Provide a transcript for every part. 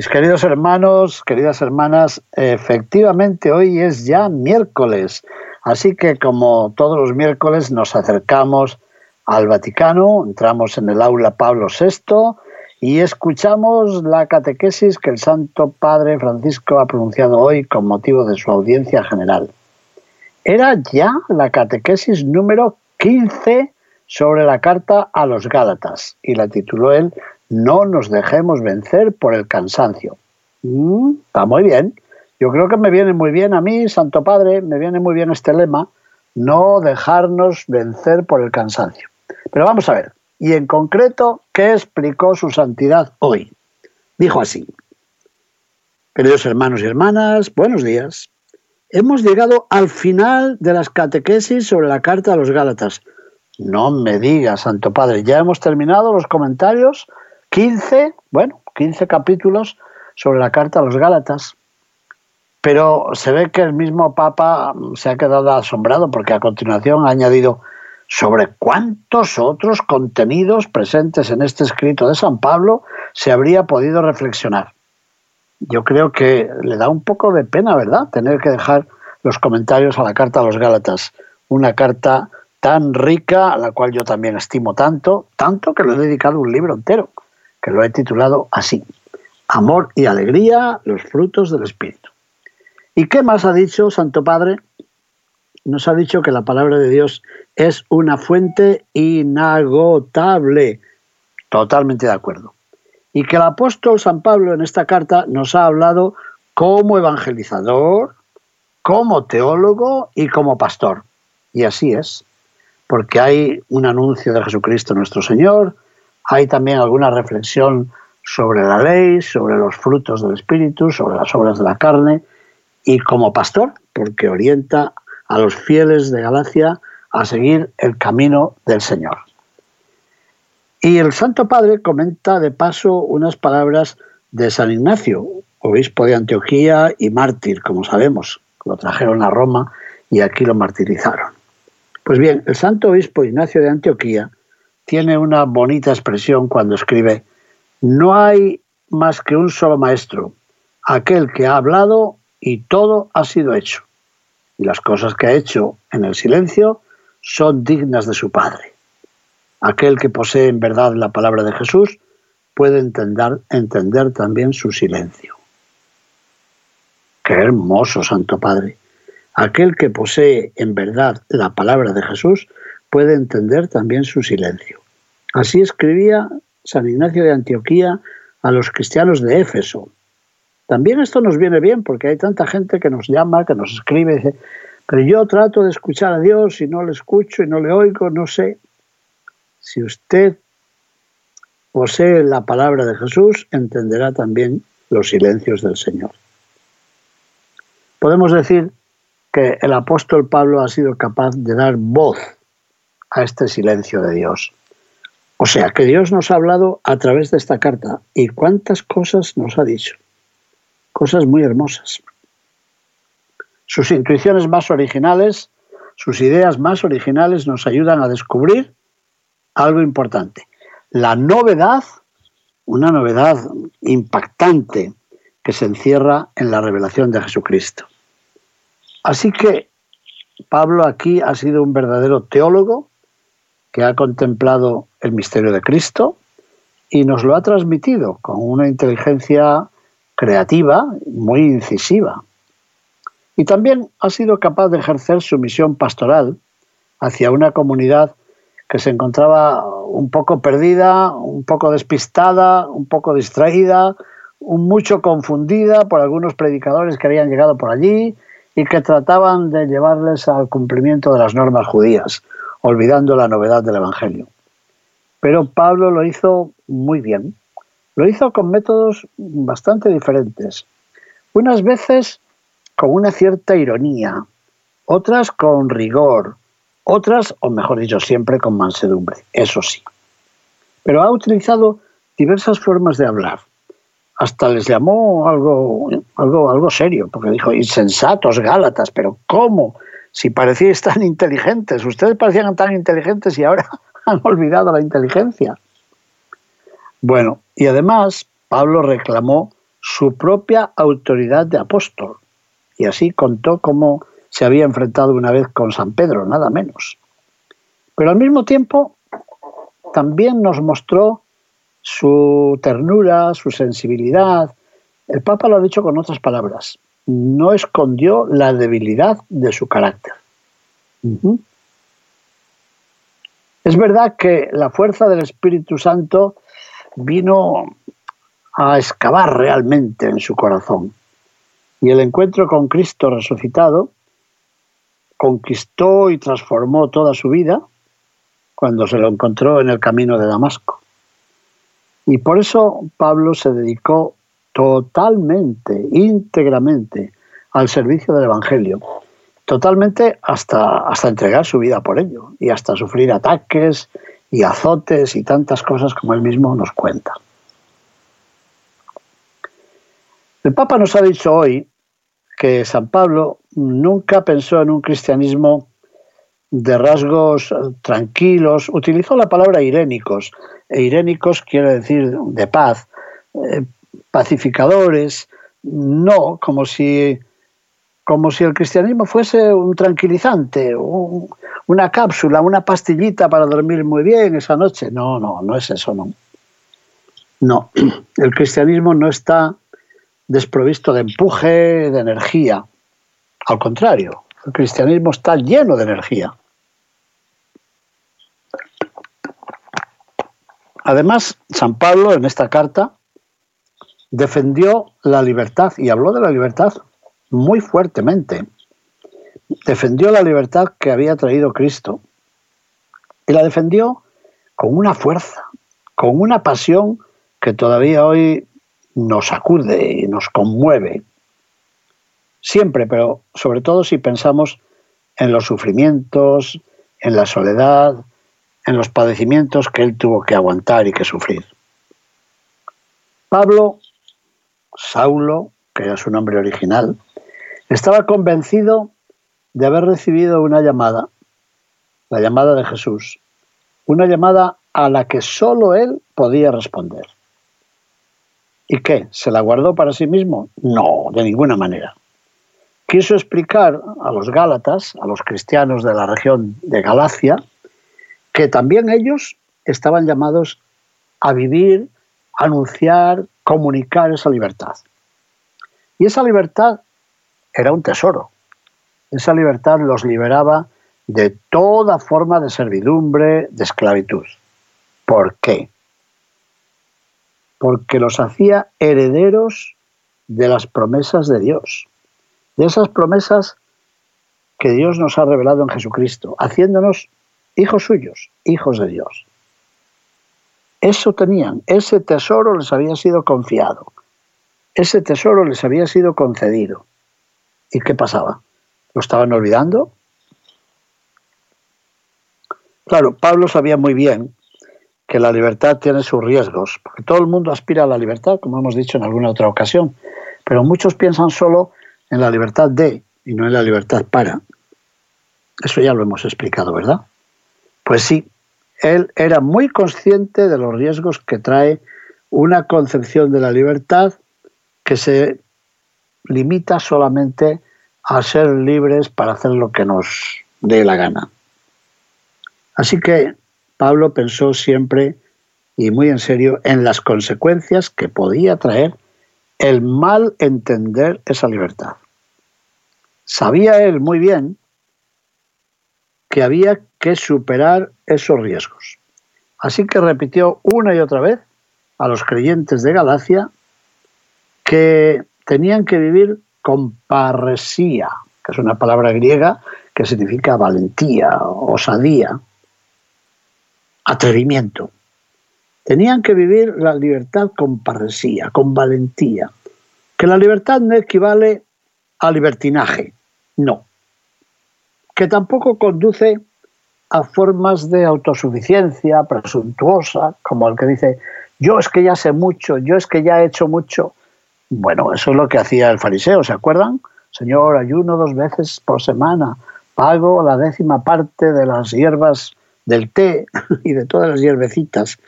Mis queridos hermanos, queridas hermanas, efectivamente hoy es ya miércoles, así que como todos los miércoles nos acercamos al Vaticano, entramos en el aula Pablo VI y escuchamos la catequesis que el Santo Padre Francisco ha pronunciado hoy con motivo de su audiencia general. Era ya la catequesis número 15 sobre la carta a los Gálatas y la tituló él No nos dejemos vencer por el cansancio. Mm, está muy bien. Yo creo que me viene muy bien a mí, Santo Padre, me viene muy bien este lema, no dejarnos vencer por el cansancio. Pero vamos a ver, y en concreto, ¿qué explicó su santidad hoy? Dijo así, queridos hermanos y hermanas, buenos días. Hemos llegado al final de las catequesis sobre la carta a los Gálatas. No me diga, Santo Padre, ya hemos terminado los comentarios, 15, bueno, 15 capítulos sobre la carta a los Gálatas. Pero se ve que el mismo Papa se ha quedado asombrado porque a continuación ha añadido, sobre cuántos otros contenidos presentes en este escrito de San Pablo se habría podido reflexionar. Yo creo que le da un poco de pena, ¿verdad?, tener que dejar los comentarios a la carta a los Gálatas, una carta tan rica, a la cual yo también estimo tanto, tanto que le he dedicado un libro entero, que lo he titulado así, Amor y Alegría, los frutos del Espíritu. ¿Y qué más ha dicho Santo Padre? Nos ha dicho que la palabra de Dios es una fuente inagotable. Totalmente de acuerdo. Y que el apóstol San Pablo en esta carta nos ha hablado como evangelizador, como teólogo y como pastor. Y así es, porque hay un anuncio de Jesucristo nuestro Señor, hay también alguna reflexión sobre la ley, sobre los frutos del Espíritu, sobre las obras de la carne, y como pastor, porque orienta a los fieles de Galacia a seguir el camino del Señor. Y el Santo Padre comenta de paso unas palabras de San Ignacio, obispo de Antioquía y mártir, como sabemos. Lo trajeron a Roma y aquí lo martirizaron. Pues bien, el Santo Obispo Ignacio de Antioquía tiene una bonita expresión cuando escribe, no hay más que un solo maestro, aquel que ha hablado y todo ha sido hecho. Y las cosas que ha hecho en el silencio son dignas de su Padre. Aquel que posee en verdad la palabra de Jesús puede entender, entender también su silencio. Qué hermoso, Santo Padre. Aquel que posee en verdad la palabra de Jesús puede entender también su silencio. Así escribía San Ignacio de Antioquía a los cristianos de Éfeso. También esto nos viene bien porque hay tanta gente que nos llama, que nos escribe dice, pero yo trato de escuchar a Dios y no le escucho y no le oigo, no sé. Si usted posee la palabra de Jesús, entenderá también los silencios del Señor. Podemos decir que el apóstol Pablo ha sido capaz de dar voz a este silencio de Dios. O sea, que Dios nos ha hablado a través de esta carta y cuántas cosas nos ha dicho. Cosas muy hermosas sus intuiciones más originales, sus ideas más originales nos ayudan a descubrir algo importante. La novedad, una novedad impactante que se encierra en la revelación de Jesucristo. Así que Pablo aquí ha sido un verdadero teólogo que ha contemplado el misterio de Cristo y nos lo ha transmitido con una inteligencia creativa muy incisiva. Y también ha sido capaz de ejercer su misión pastoral hacia una comunidad que se encontraba un poco perdida, un poco despistada, un poco distraída, un mucho confundida por algunos predicadores que habían llegado por allí y que trataban de llevarles al cumplimiento de las normas judías, olvidando la novedad del Evangelio. Pero Pablo lo hizo muy bien. Lo hizo con métodos bastante diferentes. Unas veces con una cierta ironía, otras con rigor, otras, o mejor dicho, siempre con mansedumbre, eso sí. Pero ha utilizado diversas formas de hablar. Hasta les llamó algo, algo, algo serio, porque dijo, insensatos Gálatas, pero ¿cómo? Si parecíais tan inteligentes, ustedes parecían tan inteligentes y ahora han olvidado la inteligencia. Bueno, y además Pablo reclamó su propia autoridad de apóstol y así contó cómo se había enfrentado una vez con San Pedro, nada menos. Pero al mismo tiempo también nos mostró su ternura, su sensibilidad. El Papa lo ha dicho con otras palabras, no escondió la debilidad de su carácter. Es verdad que la fuerza del Espíritu Santo vino a excavar realmente en su corazón. Y el encuentro con Cristo resucitado conquistó y transformó toda su vida cuando se lo encontró en el camino de Damasco. Y por eso Pablo se dedicó totalmente, íntegramente al servicio del Evangelio, totalmente hasta, hasta entregar su vida por ello y hasta sufrir ataques y azotes y tantas cosas como él mismo nos cuenta. El Papa nos ha dicho hoy que San Pablo nunca pensó en un cristianismo de rasgos tranquilos, utilizó la palabra irénicos, e irénicos quiere decir de paz, eh, pacificadores, no como si, como si el cristianismo fuese un tranquilizante, una cápsula, una pastillita para dormir muy bien esa noche. No, no, no es eso, no. No, el cristianismo no está desprovisto de empuje, de energía. Al contrario, el cristianismo está lleno de energía. Además, San Pablo en esta carta defendió la libertad y habló de la libertad muy fuertemente. Defendió la libertad que había traído Cristo y la defendió con una fuerza, con una pasión que todavía hoy nos sacude y nos conmueve. Siempre, pero sobre todo si pensamos en los sufrimientos, en la soledad, en los padecimientos que él tuvo que aguantar y que sufrir. Pablo, Saulo, que era su nombre original, estaba convencido de haber recibido una llamada, la llamada de Jesús, una llamada a la que sólo él podía responder. ¿Y qué? ¿Se la guardó para sí mismo? No, de ninguna manera. Quiso explicar a los Gálatas, a los cristianos de la región de Galacia, que también ellos estaban llamados a vivir, anunciar, comunicar esa libertad. Y esa libertad era un tesoro. Esa libertad los liberaba de toda forma de servidumbre, de esclavitud. ¿Por qué? porque los hacía herederos de las promesas de Dios, de esas promesas que Dios nos ha revelado en Jesucristo, haciéndonos hijos suyos, hijos de Dios. Eso tenían, ese tesoro les había sido confiado, ese tesoro les había sido concedido. ¿Y qué pasaba? ¿Lo estaban olvidando? Claro, Pablo sabía muy bien que la libertad tiene sus riesgos, porque todo el mundo aspira a la libertad, como hemos dicho en alguna otra ocasión, pero muchos piensan solo en la libertad de y no en la libertad para. Eso ya lo hemos explicado, ¿verdad? Pues sí, él era muy consciente de los riesgos que trae una concepción de la libertad que se limita solamente a ser libres para hacer lo que nos dé la gana. Así que Pablo pensó siempre y muy en serio en las consecuencias que podía traer el mal entender esa libertad. Sabía él muy bien que había que superar esos riesgos. Así que repitió una y otra vez a los creyentes de Galacia que tenían que vivir con parresía, que es una palabra griega que significa valentía, osadía, atrevimiento. Tenían que vivir la libertad con parresía, con valentía. Que la libertad no equivale a libertinaje, no. Que tampoco conduce a formas de autosuficiencia presuntuosa, como el que dice, yo es que ya sé mucho, yo es que ya he hecho mucho. Bueno, eso es lo que hacía el fariseo, ¿se acuerdan? Señor, ayuno dos veces por semana, pago la décima parte de las hierbas del té y de todas las hierbecitas,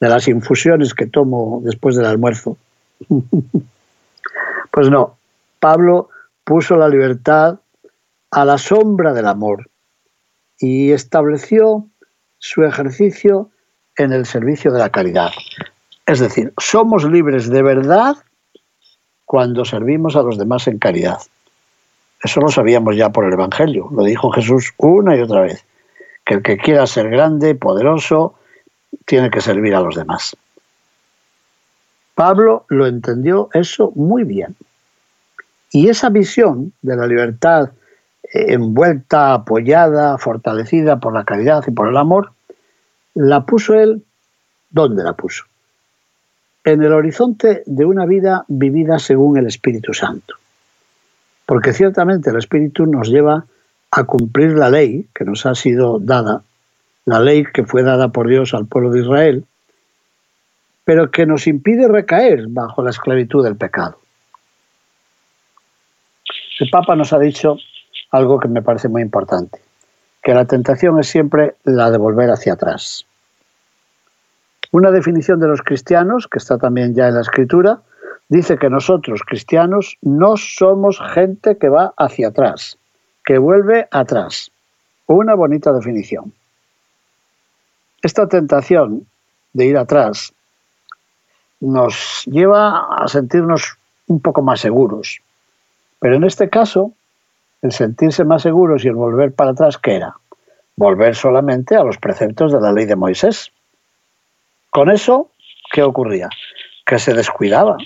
de las infusiones que tomo después del almuerzo. Pues no, Pablo puso la libertad a la sombra del amor y estableció su ejercicio en el servicio de la caridad. Es decir, somos libres de verdad cuando servimos a los demás en caridad. Eso lo sabíamos ya por el Evangelio, lo dijo Jesús una y otra vez, que el que quiera ser grande, poderoso, tiene que servir a los demás. Pablo lo entendió eso muy bien. Y esa visión de la libertad envuelta, apoyada, fortalecida por la caridad y por el amor, la puso él, ¿dónde la puso? En el horizonte de una vida vivida según el Espíritu Santo. Porque ciertamente el Espíritu nos lleva a cumplir la ley que nos ha sido dada, la ley que fue dada por Dios al pueblo de Israel, pero que nos impide recaer bajo la esclavitud del pecado. El Papa nos ha dicho algo que me parece muy importante, que la tentación es siempre la de volver hacia atrás. Una definición de los cristianos, que está también ya en la escritura, dice que nosotros cristianos no somos gente que va hacia atrás, que vuelve atrás. Una bonita definición. Esta tentación de ir atrás nos lleva a sentirnos un poco más seguros. Pero en este caso, el sentirse más seguros y el volver para atrás, ¿qué era? Volver solamente a los preceptos de la ley de Moisés. Con eso, ¿qué ocurría? Que se descuidaba.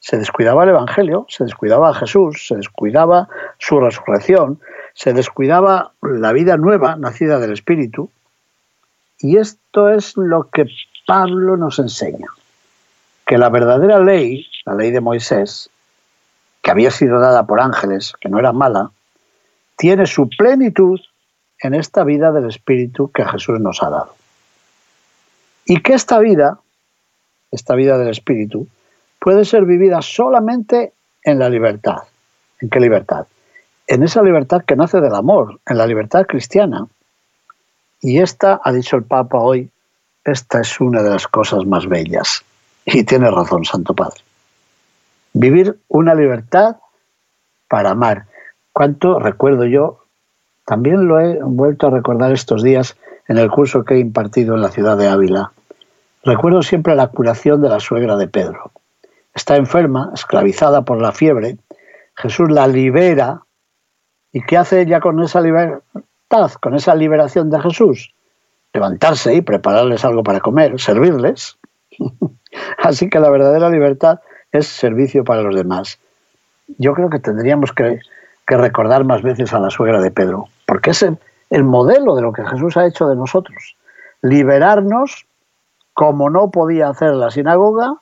Se descuidaba el Evangelio, se descuidaba a Jesús, se descuidaba su resurrección, se descuidaba la vida nueva nacida del Espíritu. Y esto es lo que Pablo nos enseña que la verdadera ley, la ley de Moisés, que había sido dada por ángeles, que no era mala, tiene su plenitud en esta vida del Espíritu que Jesús nos ha dado. Y que esta vida, esta vida del Espíritu, puede ser vivida solamente en la libertad. ¿En qué libertad? En esa libertad que nace del amor, en la libertad cristiana. Y esta, ha dicho el Papa hoy, esta es una de las cosas más bellas. Y tiene razón, Santo Padre. Vivir una libertad para amar. ¿Cuánto recuerdo yo? También lo he vuelto a recordar estos días en el curso que he impartido en la ciudad de Ávila. Recuerdo siempre la curación de la suegra de Pedro. Está enferma, esclavizada por la fiebre. Jesús la libera. ¿Y qué hace ella con esa libertad, con esa liberación de Jesús? Levantarse y prepararles algo para comer, servirles. Así que la verdadera libertad es servicio para los demás. Yo creo que tendríamos que, recordar más veces a la suegra de Pedro, porque es el, modelo de lo que Jesús ha hecho de nosotros. Liberarnos como no podía hacer la sinagoga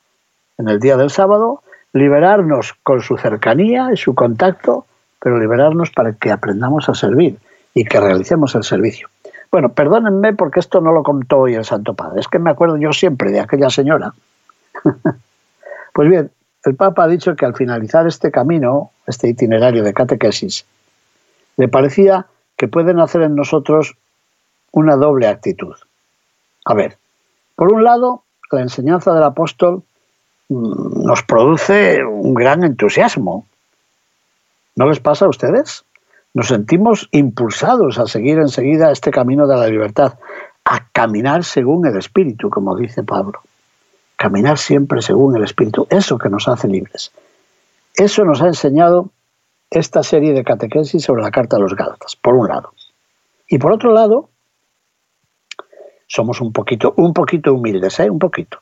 en el día del sábado, liberarnos con su cercanía y su contacto, pero liberarnos para que aprendamos a servir y que realicemos el servicio. Bueno, perdónenme porque esto no lo contó hoy el Santo Padre, es que me acuerdo yo siempre de aquella señora pues bien, el Papa ha dicho que al finalizar este camino, este itinerario de catequesis, le parecía que pueden hacer en nosotros una doble actitud. A ver, por un lado, la enseñanza del apóstol mm, nos produce un gran entusiasmo. ¿No les pasa a ustedes? Nos sentimos impulsados a seguir enseguida este camino de la libertad, a caminar según el Espíritu, como dice Pablo caminar siempre según el Espíritu, eso que nos hace libres. Eso nos ha enseñado esta serie de catequesis sobre la Carta de los Gálatas, por un lado. Y por otro lado, somos un poquito, un poquito humildes, ¿eh? un poquito,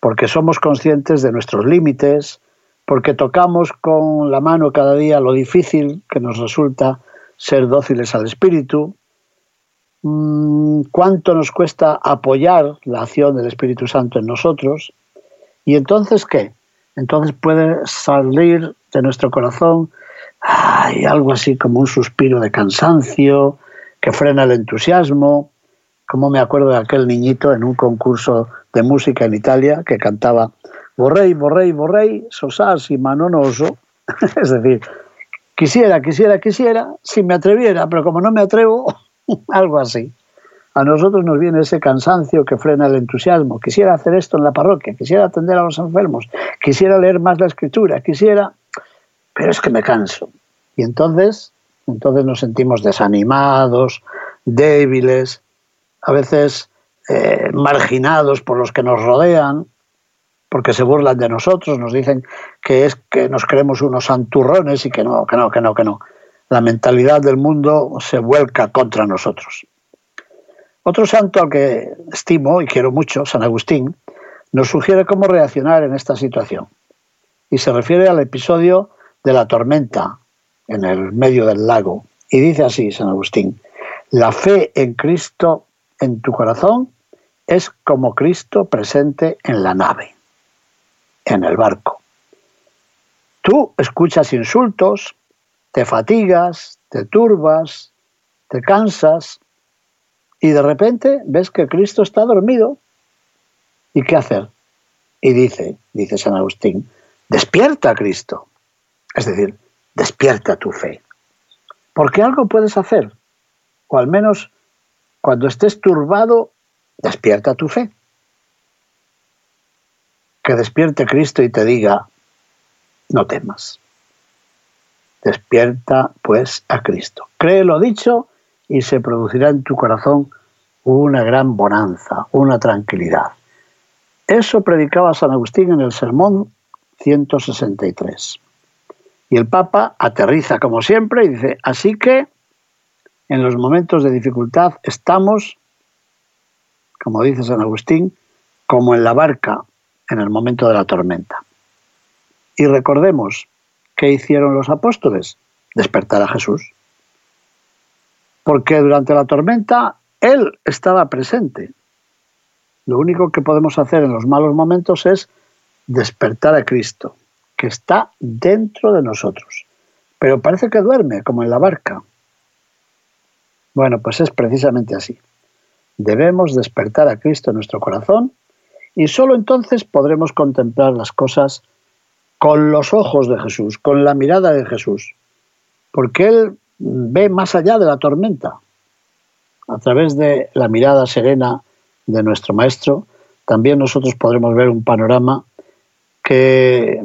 porque somos conscientes de nuestros límites, porque tocamos con la mano cada día lo difícil que nos resulta ser dóciles al Espíritu, cuánto nos cuesta apoyar la acción del Espíritu Santo en nosotros. ¿Y entonces qué? Entonces puede salir de nuestro corazón algo así como un suspiro de cansancio que frena el entusiasmo. Como me acuerdo de aquel niñito en un concurso de música en Italia que cantaba Borrey, Borrey, Borrey, Sosas y Manonoso. es decir, quisiera, quisiera, quisiera, si me atreviera, pero como no me atrevo, algo así. A nosotros nos viene ese cansancio que frena el entusiasmo. Quisiera hacer esto en la parroquia, quisiera atender a los enfermos, quisiera leer más la escritura, quisiera pero es que me canso. Y entonces, entonces nos sentimos desanimados, débiles, a veces eh, marginados por los que nos rodean, porque se burlan de nosotros, nos dicen que es que nos creemos unos santurrones y que no, que no, que no, que no. La mentalidad del mundo se vuelca contra nosotros. Otro santo al que estimo y quiero mucho, San Agustín, nos sugiere cómo reaccionar en esta situación. Y se refiere al episodio de la tormenta en el medio del lago. Y dice así San Agustín, la fe en Cristo en tu corazón es como Cristo presente en la nave, en el barco. Tú escuchas insultos, te fatigas, te turbas, te cansas y de repente ves que Cristo está dormido. ¿Y qué hacer? Y dice, dice San Agustín, despierta Cristo. Es decir, despierta tu fe. Porque algo puedes hacer, o al menos cuando estés turbado, despierta tu fe. Que despierte Cristo y te diga, no temas. Despierta pues a Cristo. Cree lo dicho y se producirá en tu corazón una gran bonanza, una tranquilidad. Eso predicaba San Agustín en el Sermón 163. Y el Papa aterriza como siempre y dice, así que en los momentos de dificultad estamos, como dice San Agustín, como en la barca en el momento de la tormenta. Y recordemos, ¿qué hicieron los apóstoles? Despertar a Jesús. Porque durante la tormenta Él estaba presente. Lo único que podemos hacer en los malos momentos es despertar a Cristo que está dentro de nosotros. Pero parece que duerme, como en la barca. Bueno, pues es precisamente así. Debemos despertar a Cristo en nuestro corazón y solo entonces podremos contemplar las cosas con los ojos de Jesús, con la mirada de Jesús, porque Él ve más allá de la tormenta. A través de la mirada serena de nuestro Maestro, también nosotros podremos ver un panorama que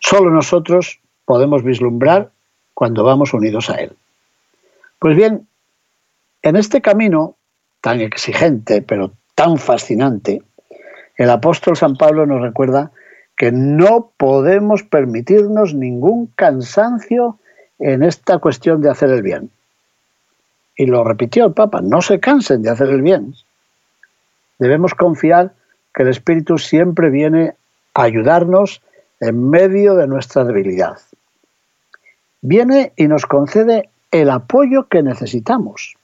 solo nosotros podemos vislumbrar cuando vamos unidos a Él. Pues bien, en este camino tan exigente, pero tan fascinante, el apóstol San Pablo nos recuerda que no podemos permitirnos ningún cansancio en esta cuestión de hacer el bien. Y lo repitió el Papa, no se cansen de hacer el bien. Debemos confiar que el Espíritu siempre viene a ayudarnos en medio de nuestra debilidad. Viene y nos concede el apoyo que necesitamos.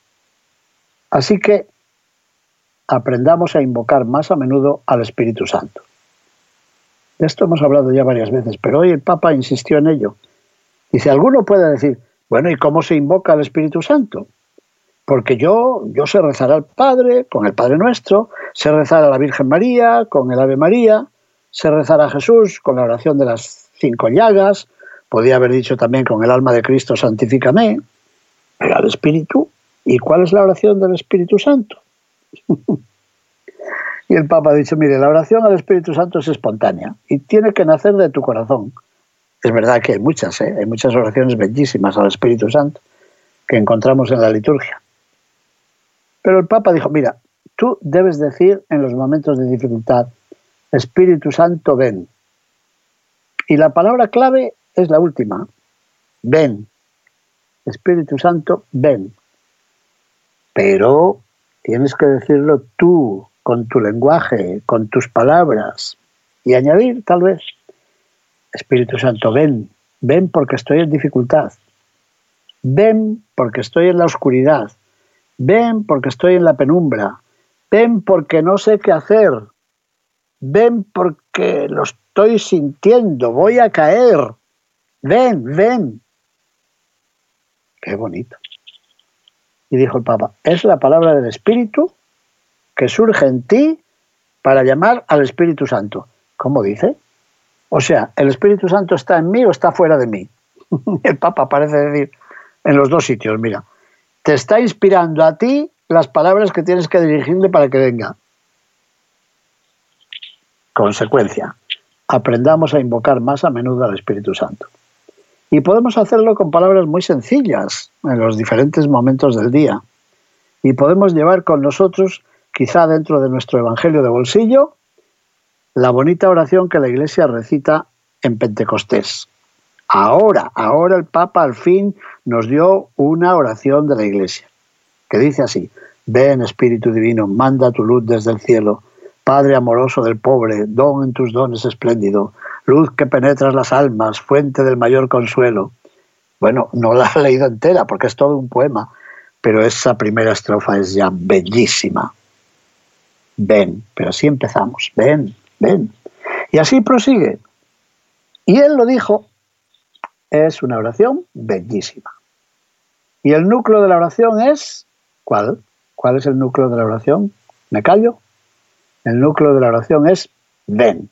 Así que aprendamos a invocar más a menudo al Espíritu Santo. De esto hemos hablado ya varias veces, pero hoy el Papa insistió en ello. Dice, alguno puede decir, bueno, ¿y cómo se invoca al Espíritu Santo? Porque yo, yo sé rezar al Padre con el Padre Nuestro, sé rezar a la Virgen María con el Ave María, se rezar a Jesús con la oración de las cinco llagas, podía haber dicho también con el alma de Cristo santifícame, pero al Espíritu. ¿Y cuál es la oración del Espíritu Santo? y el Papa ha dicho, mire, la oración al Espíritu Santo es espontánea y tiene que nacer de tu corazón. Es verdad que hay muchas, ¿eh? hay muchas oraciones bellísimas al Espíritu Santo que encontramos en la liturgia. Pero el Papa dijo, mira, tú debes decir en los momentos de dificultad, Espíritu Santo, ven. Y la palabra clave es la última, ven. Espíritu Santo, ven. Pero tienes que decirlo tú, con tu lenguaje, con tus palabras, y añadir tal vez, Espíritu Santo, ven, ven porque estoy en dificultad. Ven porque estoy en la oscuridad. Ven porque estoy en la penumbra. Ven porque no sé qué hacer. Ven porque lo estoy sintiendo. Voy a caer. Ven, ven. Qué bonito. Y dijo el Papa, es la palabra del Espíritu que surge en ti para llamar al Espíritu Santo. ¿Cómo dice? O sea, ¿el Espíritu Santo está en mí o está fuera de mí? el Papa parece decir en los dos sitios, mira, te está inspirando a ti las palabras que tienes que dirigirle para que venga. Consecuencia, aprendamos a invocar más a menudo al Espíritu Santo. Y podemos hacerlo con palabras muy sencillas en los diferentes momentos del día. Y podemos llevar con nosotros, quizá dentro de nuestro Evangelio de bolsillo, la bonita oración que la Iglesia recita en Pentecostés. Ahora, ahora el Papa al fin nos dio una oración de la Iglesia, que dice así, ven Espíritu Divino, manda tu luz desde el cielo, Padre amoroso del pobre, don en tus dones espléndido, luz que penetras las almas, fuente del mayor consuelo. Bueno, no la he leído entera porque es todo un poema, pero esa primera estrofa es ya bellísima. Ven, pero así empezamos, ven, ven. Y así prosigue. Y él lo dijo, es una oración bellísima. Y el núcleo de la oración es, ¿cuál? ¿Cuál es el núcleo de la oración? ¿Me callo? El núcleo de la oración es ven.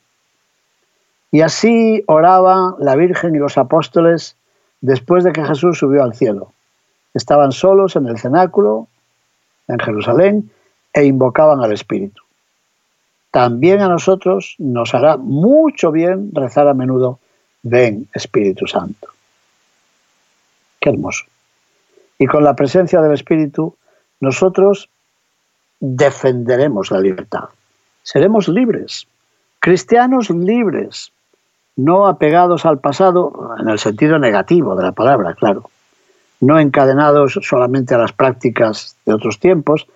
Y así oraban la Virgen y los apóstoles después de que Jesús subió al cielo. Estaban solos en el cenáculo, en Jerusalén, e invocaban al Espíritu. También a nosotros nos hará mucho bien rezar a menudo, ven Espíritu Santo. Qué hermoso. Y con la presencia del Espíritu, nosotros defenderemos la libertad. Seremos libres, cristianos libres, no apegados al pasado en el sentido negativo de la palabra, claro, no encadenados solamente a las prácticas de otros tiempos,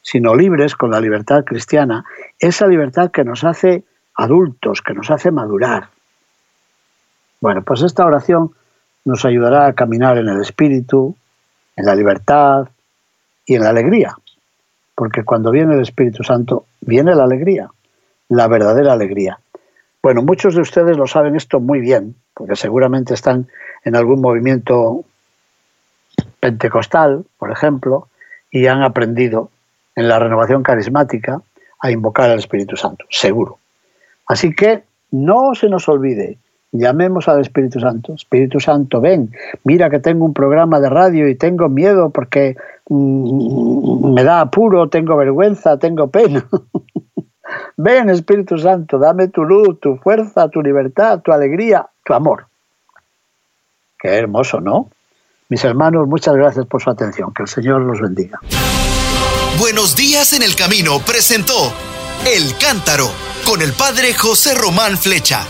sino libres con la libertad cristiana, esa libertad que nos hace adultos, que nos hace madurar. Bueno, pues esta oración nos ayudará a caminar en el Espíritu, en la libertad y en la alegría, porque cuando viene el Espíritu Santo, viene la alegría, la verdadera alegría. Bueno, muchos de ustedes lo saben esto muy bien, porque seguramente están en algún movimiento pentecostal, por ejemplo, y han aprendido en la renovación carismática a invocar al Espíritu Santo, seguro. Así que no se nos olvide, llamemos al Espíritu Santo. Espíritu Santo, ven, mira que tengo un programa de radio y tengo miedo porque mm, me da apuro, tengo vergüenza, tengo pena. Ven Espíritu Santo, dame tu luz, tu fuerza, tu libertad, tu alegría, tu amor. Qué hermoso, ¿no? Mis hermanos, muchas gracias por su atención. Que el Señor los bendiga. Buenos días en el camino presentó El Cántaro con el Padre José Román Flecha.